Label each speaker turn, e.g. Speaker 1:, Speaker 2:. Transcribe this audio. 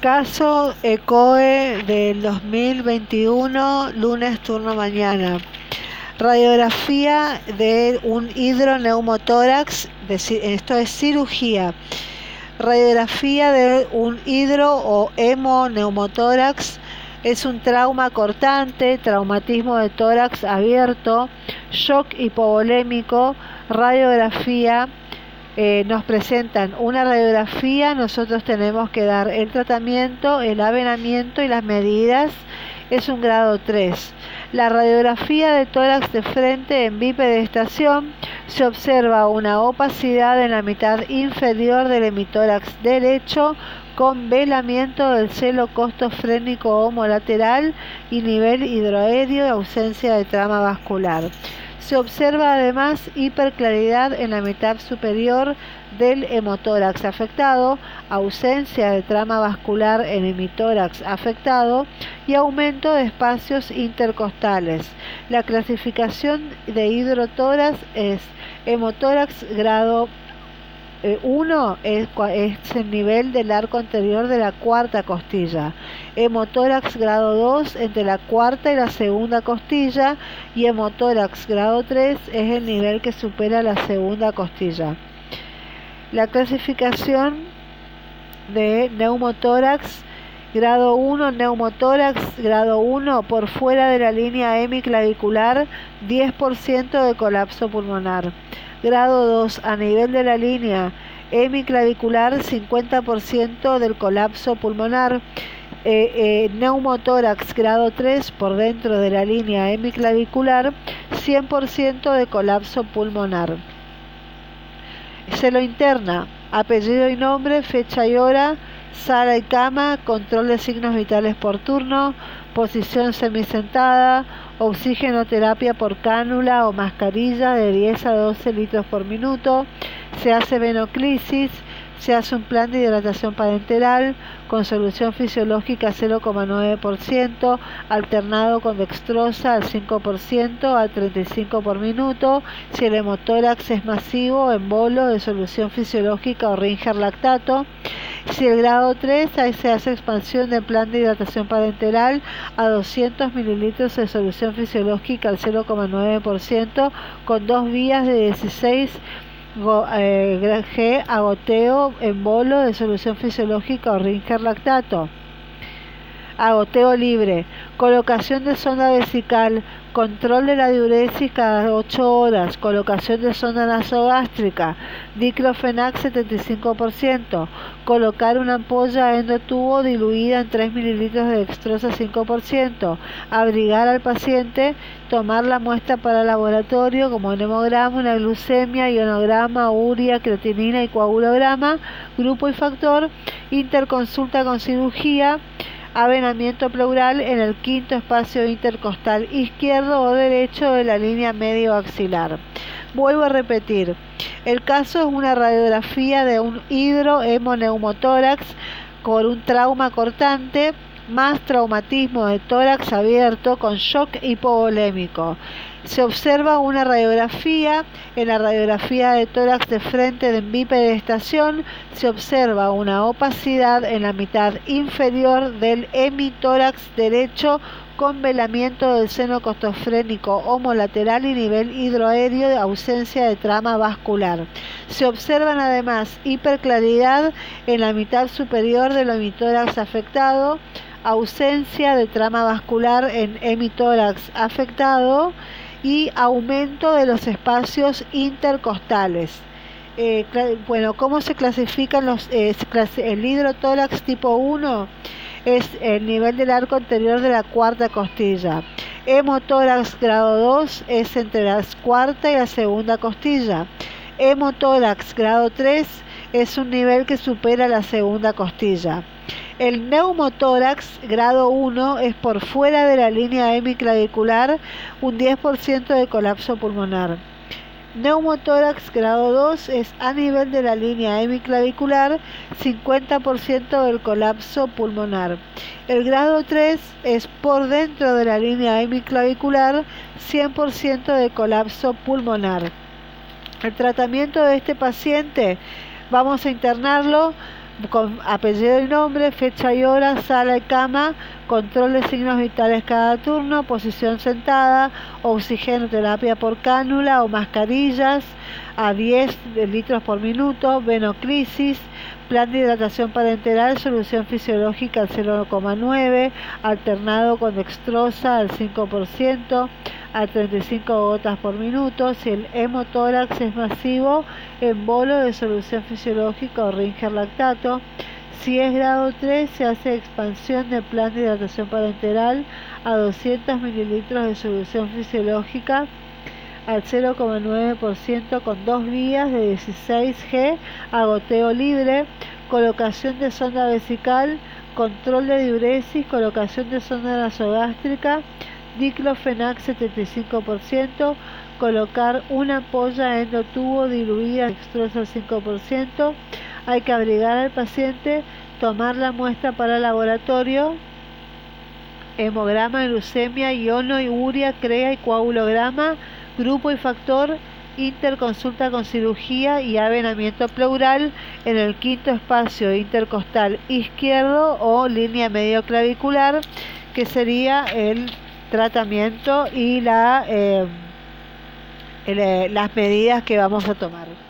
Speaker 1: Caso ECOE del 2021, lunes turno mañana. Radiografía de un hidroneumotórax, esto es cirugía. Radiografía de un hidro o hemoneumotórax es un trauma cortante, traumatismo de tórax abierto, shock hipovolémico, radiografía eh, nos presentan una radiografía, nosotros tenemos que dar el tratamiento, el avenamiento y las medidas. Es un grado 3. La radiografía de tórax de frente en bipedestación se observa una opacidad en la mitad inferior del hemitórax derecho con velamiento del celo costofrénico homolateral y nivel hidroaéreo y ausencia de trama vascular. Se observa además hiperclaridad en la mitad superior del hemotórax afectado, ausencia de trama vascular en hemitórax afectado y aumento de espacios intercostales. La clasificación de hidrotórax es hemotórax grado 1 eh, es, el nivel del arco anterior de la cuarta costilla. Hemotórax grado 2 entre la cuarta y la segunda costilla y hemotórax grado 3 es el nivel que supera la segunda costilla. La clasificación de neumotórax grado 1, neumotórax grado 1 por fuera de la línea hemiclavicular, 10% de colapso pulmonar. Grado 2 a nivel de la línea hemiclavicular 50% del colapso pulmonar, eh, eh, neumotórax grado 3 por dentro de la línea hemiclavicular 100% de colapso pulmonar. Se lo interna, apellido y nombre, fecha y hora, sala y cama, control de signos vitales por turno, posición semisentada, oxigenoterapia por cánula o mascarilla de 10 a 12 litros por minuto, se hace venoclisis, se hace un plan de hidratación parenteral con solución fisiológica 0,9%, alternado con dextrosa al 5% al 35 por minuto. Si el hemotórax es masivo, en bolo de solución fisiológica o ringer lactato. Si el grado 3, ahí se hace expansión del plan de hidratación parenteral a 200 mililitros de solución fisiológica al 0,9% con dos vías de 16 eh, G agoteo en bolo de solución fisiológica o ringer lactato. Agoteo libre. Colocación de sonda vesical. Control de la diuresis cada 8 horas. Colocación de sonda nasogástrica. Diclofenac 75%. Colocar una ampolla endotubo diluida en 3 mililitros de dextrosa 5%. Abrigar al paciente. Tomar la muestra para laboratorio como hemograma, una glucemia, ionograma, uria, creatinina y coagulograma. Grupo y factor. Interconsulta con cirugía avenamiento pleural en el quinto espacio intercostal izquierdo o derecho de la línea medio axilar. Vuelvo a repetir, el caso es una radiografía de un hidrohemoneumotórax con un trauma cortante más traumatismo de tórax abierto con shock hipovolémico se observa una radiografía, en la radiografía de tórax de frente de bipedestación se observa una opacidad en la mitad inferior del hemitórax derecho con velamiento del seno costofrénico homolateral y nivel hidroaéreo de ausencia de trama vascular. Se observan además hiperclaridad en la mitad superior del hemitórax afectado, ausencia de trama vascular en hemitórax afectado, y aumento de los espacios intercostales. Eh, bueno, ¿cómo se clasifican los, eh, el hidrotórax tipo 1? Es el nivel del arco anterior de la cuarta costilla. Hemotórax grado 2 es entre la cuarta y la segunda costilla. Hemotórax grado 3 es un nivel que supera la segunda costilla. El neumotórax grado 1 es por fuera de la línea hemiclavicular, un 10% de colapso pulmonar. Neumotórax grado 2 es a nivel de la línea hemiclavicular, 50% del colapso pulmonar. El grado 3 es por dentro de la línea hemiclavicular, 100% de colapso pulmonar. El tratamiento de este paciente, vamos a internarlo con apellido y nombre, fecha y hora, sala y cama, control de signos vitales cada turno, posición sentada, oxigenoterapia por cánula o mascarillas a 10 litros por minuto, venoclisis, plan de hidratación parenteral, solución fisiológica al 0,9, alternado con dextrosa al 5%, a 35 gotas por minuto. Si el hemotórax es masivo, en bolo de solución fisiológica o ringer lactato. Si es grado 3, se hace expansión del plan de hidratación parenteral a 200 mililitros de solución fisiológica al 0,9% con dos vías de 16G a goteo libre, colocación de sonda vesical, control de diuresis, colocación de sonda nasogástrica, diclofenac 75%, colocar una ampolla endotubo diluida extrosa al 5%, hay que abrigar al paciente, tomar la muestra para laboratorio, hemograma, leucemia, iono y uria, crea y coagulograma, grupo y factor, interconsulta con cirugía y avenamiento pleural en el quinto espacio intercostal izquierdo o línea medio clavicular, que sería el tratamiento y la, eh, eh, las medidas que vamos a tomar.